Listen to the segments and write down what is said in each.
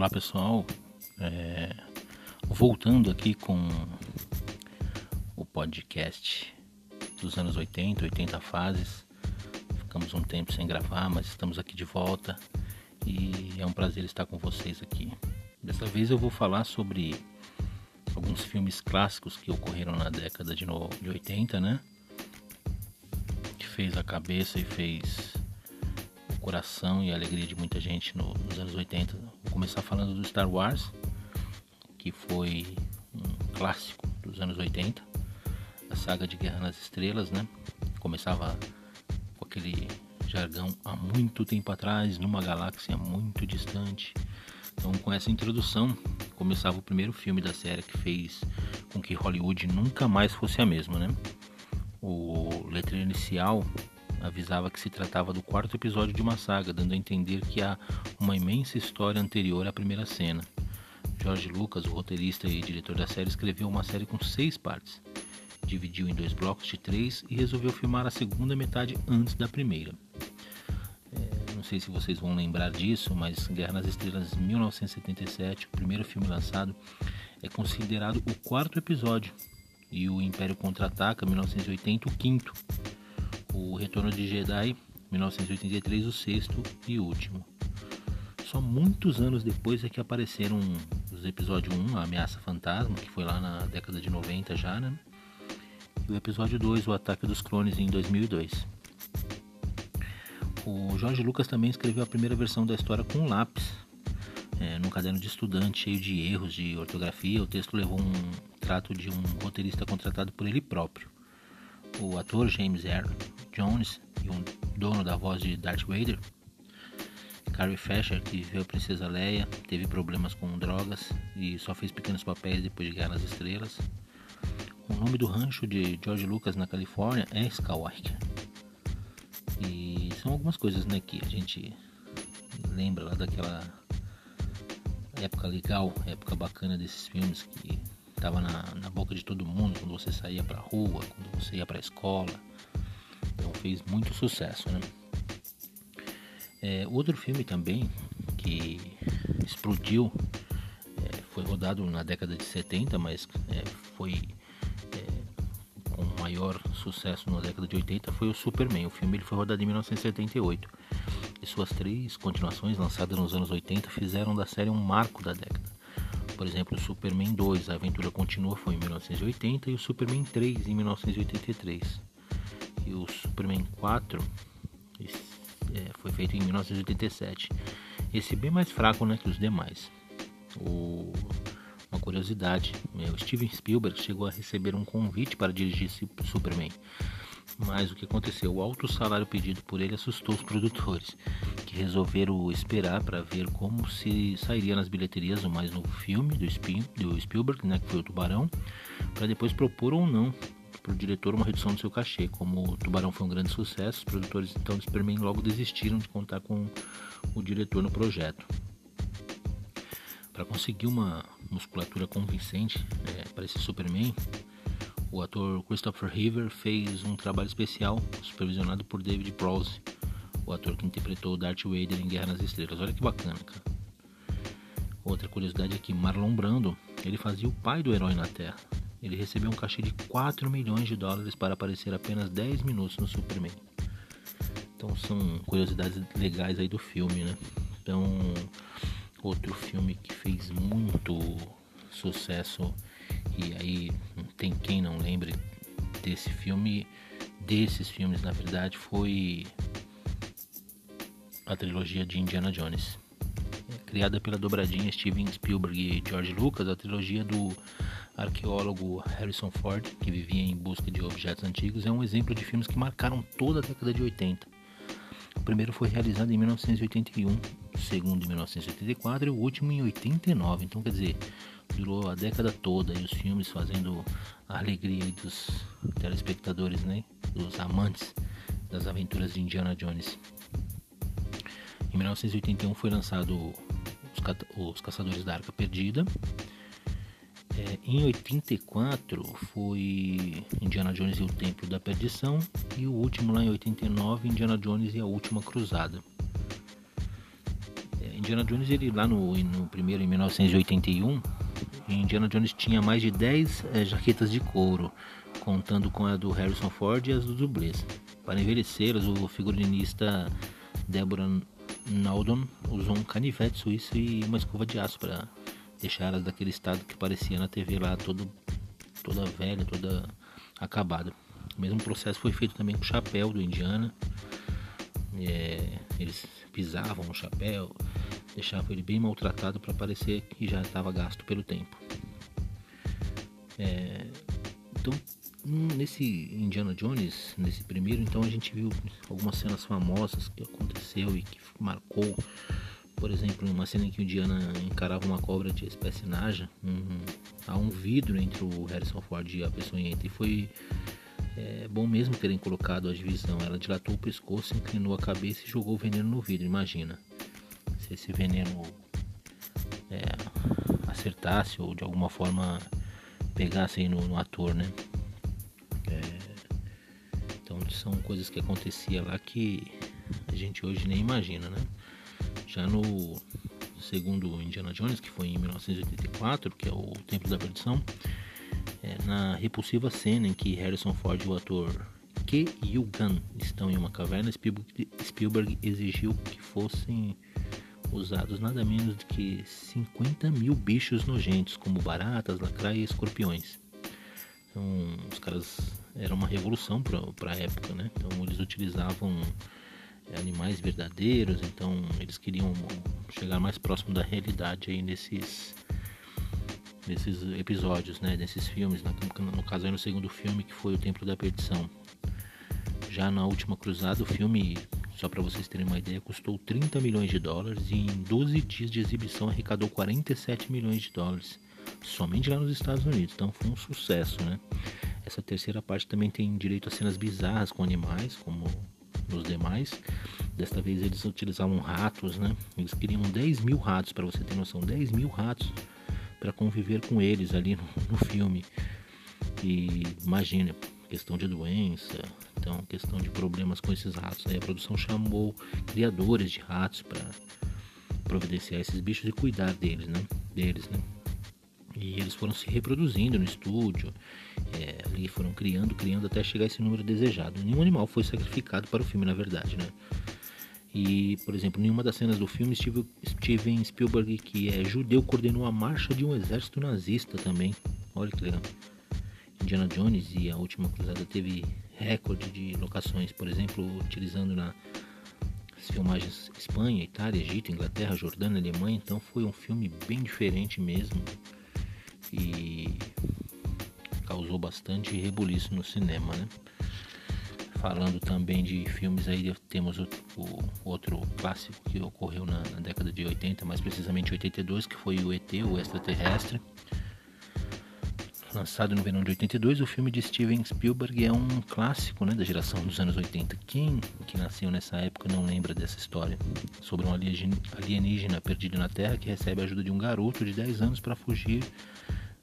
Olá pessoal, é, voltando aqui com o podcast dos anos 80, 80 fases. Ficamos um tempo sem gravar, mas estamos aqui de volta e é um prazer estar com vocês aqui. Dessa vez eu vou falar sobre alguns filmes clássicos que ocorreram na década de, no, de 80, né? Que fez a cabeça e fez coração e a alegria de muita gente no, nos anos 80. Vou começar falando do Star Wars, que foi um clássico dos anos 80, a saga de Guerra nas Estrelas, né? Começava com aquele jargão há muito tempo atrás, numa galáxia muito distante. Então, com essa introdução, começava o primeiro filme da série que fez com que Hollywood nunca mais fosse a mesma, né? O letreiro inicial avisava que se tratava do quarto episódio de uma saga, dando a entender que há uma imensa história anterior à primeira cena. George Lucas, o roteirista e diretor da série, escreveu uma série com seis partes. Dividiu em dois blocos de três e resolveu filmar a segunda metade antes da primeira. É, não sei se vocês vão lembrar disso, mas Guerra nas Estrelas 1977, o primeiro filme lançado, é considerado o quarto episódio e o Império Contra-Ataca 1980 o quinto. O Retorno de Jedi 1983 o sexto e último. Só muitos anos depois é que apareceram os episódio 1, A Ameaça Fantasma, que foi lá na década de 90 já, né? E o episódio 2, O Ataque dos Clones, em 2002. O Jorge Lucas também escreveu a primeira versão da história com lápis, é, num caderno de estudante cheio de erros de ortografia. O texto levou um trato de um roteirista contratado por ele próprio. O ator James Earl Jones e um dono da voz de Darth Vader Carrie Fisher, que viveu a Princesa Leia, teve problemas com drogas e só fez pequenos papéis depois de Guerra nas Estrelas. O nome do rancho de George Lucas na Califórnia é Skywalker. E são algumas coisas né, que a gente lembra lá daquela época legal, época bacana desses filmes que tava na, na boca de todo mundo quando você saía pra rua, quando você ia pra escola. Fez muito sucesso, né? É, outro filme também que explodiu, é, foi rodado na década de 70, mas é, foi é, com maior sucesso na década de 80, foi o Superman. O filme ele foi rodado em 1978 e suas três continuações lançadas nos anos 80 fizeram da série um marco da década. Por exemplo, o Superman 2, A Aventura Continua, foi em 1980 e o Superman 3 em 1983. E o Superman 4 é, foi feito em 1987. Esse bem mais fraco né, que os demais. O, uma curiosidade, é, o Steven Spielberg chegou a receber um convite para dirigir Superman. Mas o que aconteceu? O alto salário pedido por ele assustou os produtores, que resolveram esperar para ver como se sairia nas bilheterias o mais novo filme do, Spielberg, né, que foi o Tubarão, para depois propor ou não para o diretor uma redução do seu cachê. Como o Tubarão foi um grande sucesso, os produtores então do Superman logo desistiram de contar com o diretor no projeto. Para conseguir uma musculatura convincente é, para esse Superman, o ator Christopher Reeve fez um trabalho especial supervisionado por David Prowse, o ator que interpretou Darth Vader em Guerra nas Estrelas. Olha que bacana, cara. Outra curiosidade é que Marlon Brando ele fazia o pai do herói na Terra. Ele recebeu um cachê de 4 milhões de dólares para aparecer apenas 10 minutos no Superman. Então são curiosidades legais aí do filme, né? Então, outro filme que fez muito sucesso e aí tem quem não lembre desse filme, desses filmes na verdade, foi a trilogia de Indiana Jones. Criada pela dobradinha Steven Spielberg e George Lucas, a trilogia do arqueólogo Harrison Ford, que vivia em busca de objetos antigos, é um exemplo de filmes que marcaram toda a década de 80. O primeiro foi realizado em 1981, o segundo em 1984 e o último em 89. Então, quer dizer, durou a década toda e os filmes fazendo a alegria dos telespectadores, né? Dos amantes das aventuras de Indiana Jones. Em 1981 foi lançado Os, Caçadores da Arca Perdida, em 84 foi Indiana Jones e o Templo da Perdição e o último lá em 89 Indiana Jones e a Última Cruzada. É, Indiana Jones, ele lá no, no primeiro, em 1981, Indiana Jones tinha mais de 10 é, jaquetas de couro, contando com a do Harrison Ford e as do dublês. Para envelhecê-las, o figurinista Deborah Naldon usou um canivete suíço e uma escova de aço para deixá-las daquele estado que parecia na TV lá, todo, toda velha, toda acabada. O mesmo processo foi feito também com o chapéu do Indiana. É, eles pisavam o chapéu, deixavam ele bem maltratado para parecer que já estava gasto pelo tempo. É, então, nesse Indiana Jones, nesse primeiro, então a gente viu algumas cenas famosas que aconteceu e que marcou. Por exemplo, uma cena em que o Indiana encarava uma cobra de espécie naja, um, há um vidro entre o Harrison Ford e a peçonhenta e foi é bom mesmo terem colocado a divisão. Ela dilatou o pescoço, inclinou a cabeça e jogou o veneno no vidro. Imagina se esse veneno é, acertasse ou de alguma forma pegasse no, no ator, né? É, então são coisas que acontecia lá que a gente hoje nem imagina, né? Já no segundo Indiana Jones, que foi em 1984, que é o Templo da Perdição, é, na repulsiva cena em que Harrison Ford e o ator Ke Yu-gun estão em uma caverna, Spielberg, Spielberg exigiu que fossem usados nada menos do que 50 mil bichos nojentos, como baratas, lacraia e escorpiões. Então, os caras era uma revolução para a época, né? Então, eles utilizavam animais verdadeiros, então eles queriam chegar mais próximo da realidade aí nesses nesses episódios, né, nesses filmes, no, no caso aí no segundo filme que foi o Templo da Perdição. Já na última cruzada, o filme, só para vocês terem uma ideia, custou 30 milhões de dólares e em 12 dias de exibição arrecadou 47 milhões de dólares, somente lá nos Estados Unidos. Então foi um sucesso, né? Essa terceira parte também tem direito a cenas bizarras com animais, como nos demais. Desta vez eles utilizavam ratos, né? Eles queriam 10 mil ratos, para você ter noção, 10 mil ratos para conviver com eles ali no, no filme. E imagina, questão de doença, então questão de problemas com esses ratos. Aí a produção chamou criadores de ratos para providenciar esses bichos e cuidar deles, né? Deles, né? E eles foram se reproduzindo no estúdio, é, ali foram criando, criando até chegar esse número desejado. Nenhum animal foi sacrificado para o filme, na verdade, né? E, por exemplo, nenhuma das cenas do filme Steven Spielberg, que é judeu, coordenou a marcha de um exército nazista também. Olha que legal. Indiana Jones e a Última Cruzada teve recorde de locações, por exemplo, utilizando na filmagens Espanha, Itália, Egito, Inglaterra, Jordânia, Alemanha. Então foi um filme bem diferente mesmo e causou bastante rebuliço no cinema, né? Falando também de filmes aí, temos o, o outro clássico que ocorreu na, na, década de 80, mais precisamente 82, que foi o ET, o Extraterrestre. Lançado no verão de 82, o filme de Steven Spielberg é um clássico né, da geração dos anos 80. Quem que nasceu nessa época não lembra dessa história? Sobre um alienígena perdido na Terra que recebe a ajuda de um garoto de 10 anos para fugir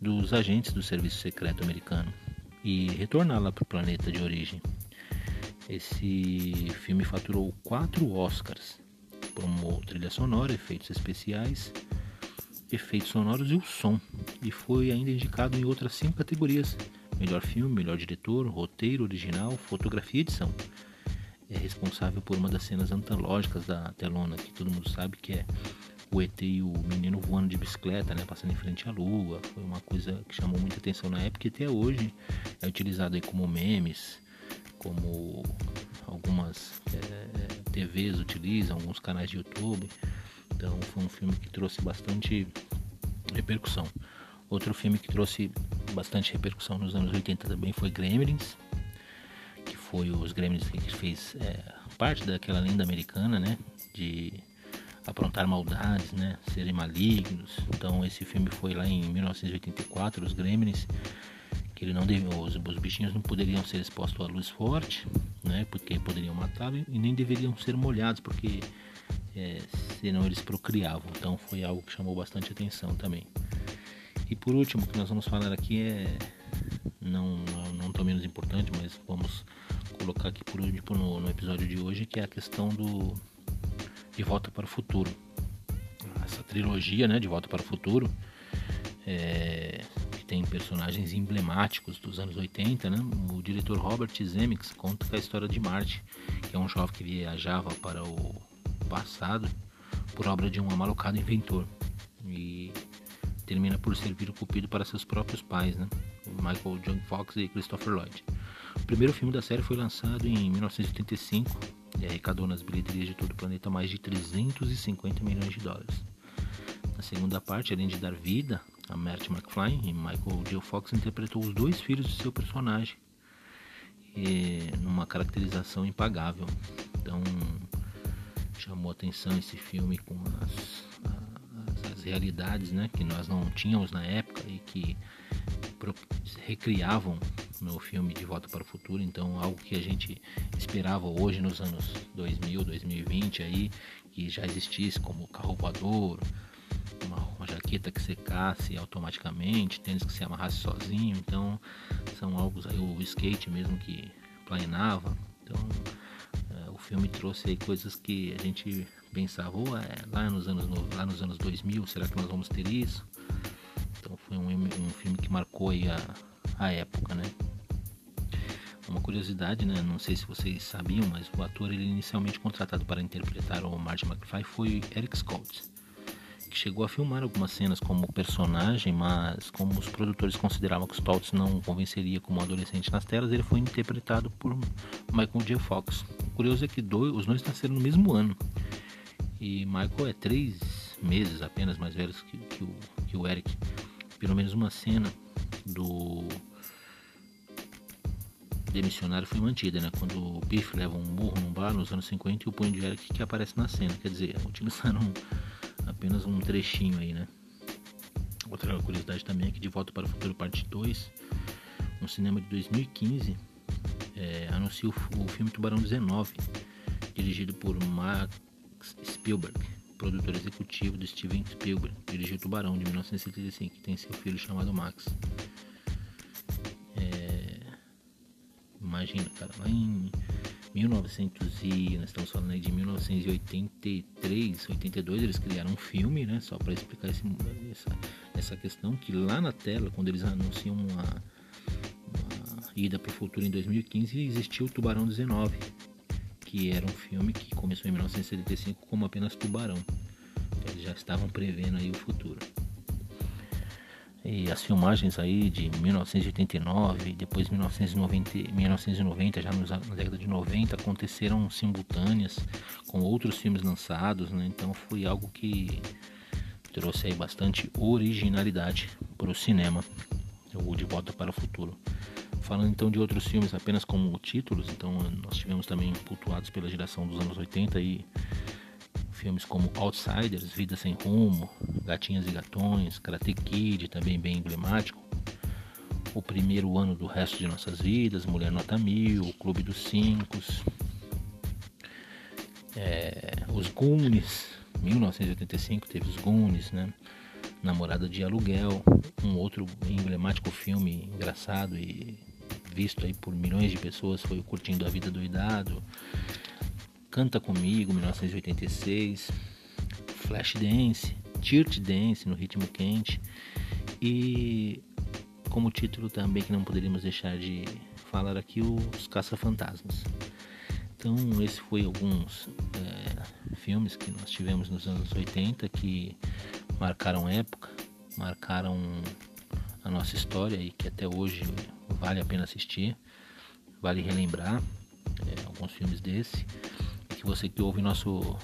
dos agentes do serviço secreto americano e retornar lá para o planeta de origem. Esse filme faturou quatro Oscars, como trilha sonora, efeitos especiais, efeitos sonoros e o som, e foi ainda indicado em outras cinco categorias: melhor filme, melhor diretor, roteiro original, fotografia e edição. É responsável por uma das cenas antológicas da telona, que todo mundo sabe que é o ET e o menino voando de bicicleta, né, passando em frente à lua. Foi uma coisa que chamou muita atenção na época e até hoje é utilizado aí como memes como algumas é, TVs utilizam, alguns canais de YouTube. Então foi um filme que trouxe bastante repercussão. Outro filme que trouxe bastante repercussão nos anos 80 também foi Gremlins, que foi os Gremlins que fez é, parte daquela lenda americana, né, de aprontar maldades, né, serem malignos. Então esse filme foi lá em 1984, os Gremlins, que ele não deve, os, os bichinhos não poderiam ser expostos à luz forte, né, porque poderiam matá-lo e nem deveriam ser molhados, porque é, senão eles procriavam. Então foi algo que chamou bastante atenção também. E por último, o que nós vamos falar aqui é não não, não tão menos importante, mas vamos colocar aqui por último no, no episódio de hoje, que é a questão do de volta para o futuro. essa trilogia, né, de Volta para o Futuro, é, que tem personagens emblemáticos dos anos 80, né? O diretor Robert Zemeckis conta a história de Marty, que é um jovem que viajava para o passado por obra de um amalocado inventor e termina por servir o cupido para seus próprios pais, né? Michael John Fox e Christopher Lloyd. O primeiro filme da série foi lançado em 1985 e arrecadou nas bilheterias de todo o planeta mais de 350 milhões de dólares. Na segunda parte, além de dar vida a Marty McFly, e Michael J. Fox interpretou os dois filhos de seu personagem numa caracterização impagável. Então, chamou atenção esse filme com as, as, as realidades né, que nós não tínhamos na época e que recriavam no filme De Volta para o Futuro, então algo que a gente esperava hoje nos anos 2000, 2020 aí, que já existisse como carro voador, uma, uma jaqueta que secasse automaticamente, tênis que se amarrasse sozinho, então são algo aí o skate mesmo que planava, então é, o filme trouxe aí coisas que a gente pensava, oh, é, lá nos anos lá nos anos 2000, será que nós vamos ter isso? Então foi um, um filme que marcou aí a, a época, né? Uma curiosidade, né? Não sei se vocês sabiam, mas o ator ele inicialmente contratado para interpretar o Marty McFly foi Eric Scott, que chegou a filmar algumas cenas como personagem, mas como os produtores consideravam que Stoltz não convenceria como adolescente nas telas, ele foi interpretado por Michael J. Fox. O curioso é que dois, os dois nasceram no mesmo ano. E Michael é três meses apenas mais velho que, que, o, que o Eric. Pelo menos uma cena do demissionário foi mantida, né? Quando o Biff leva um burro num bar nos anos 50 e o punho de Eric que aparece na cena. Quer dizer, utilizaram apenas um trechinho aí, né? Outra curiosidade também é que De Volta para o Futuro Parte 2, no cinema de 2015, é, anunciou o filme Tubarão 19, dirigido por Max Spielberg, produtor executivo do Steven Spielberg, dirigiu Tubarão de 1975, que tem seu filho chamado Max. Imagina, cara, lá em 1900 e nós estamos falando aí de 1983, 82, eles criaram um filme, né, só para explicar esse, essa, essa questão que lá na tela, quando eles anunciam uma, uma ida para o futuro em 2015, existiu o Tubarão 19, que era um filme que começou em 1975 como apenas Tubarão. Eles já estavam prevendo aí o futuro. E as filmagens aí de 1989, depois 1990, 1990 já nos, na década de 90 aconteceram simultâneas com outros filmes lançados, né? Então foi algo que trouxe aí bastante originalidade para o cinema, o De Volta para o Futuro. Falando então de outros filmes apenas como títulos, então nós tivemos também cultuados pela geração dos anos 80 e Filmes como Outsiders, Vida Sem Rumo, Gatinhas e Gatões, Karate Kid, também bem emblemático. O Primeiro Ano do Resto de Nossas Vidas, Mulher Nota Mil, O Clube dos Cinco, é, Os Goonies, 1985 teve Os Goonies, né? Namorada de Aluguel, um outro emblemático filme engraçado e visto aí por milhões de pessoas foi o Curtindo a Vida Doidado. Canta Comigo, 1986, Flashdance, Dirt Dance no ritmo quente e como título também que não poderíamos deixar de falar aqui os Caça-Fantasmas. Então esse foi alguns é, filmes que nós tivemos nos anos 80 que marcaram época, marcaram a nossa história e que até hoje vale a pena assistir, vale relembrar é, alguns filmes desse que você que ouve nosso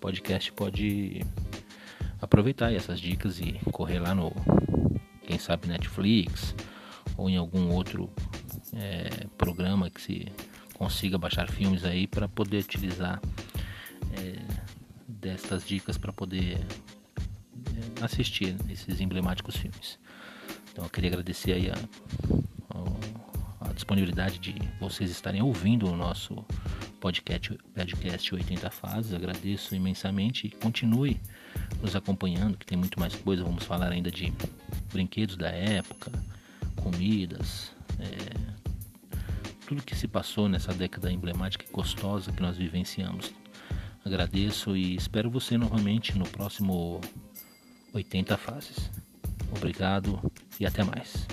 podcast pode aproveitar essas dicas e correr lá no, quem sabe, Netflix ou em algum outro é, programa que se consiga baixar filmes aí para poder utilizar é, destas dicas para poder é, assistir esses emblemáticos filmes. Então eu queria agradecer aí a, disponibilidade de vocês estarem ouvindo o nosso podcast, podcast 80 Fases. Agradeço imensamente e continue nos acompanhando, que tem muito mais coisa. Vamos falar ainda de brinquedos da época, comidas, é, tudo que se passou nessa década emblemática e gostosa que nós vivenciamos. Agradeço e espero você novamente no próximo 80 fases. Obrigado e até mais.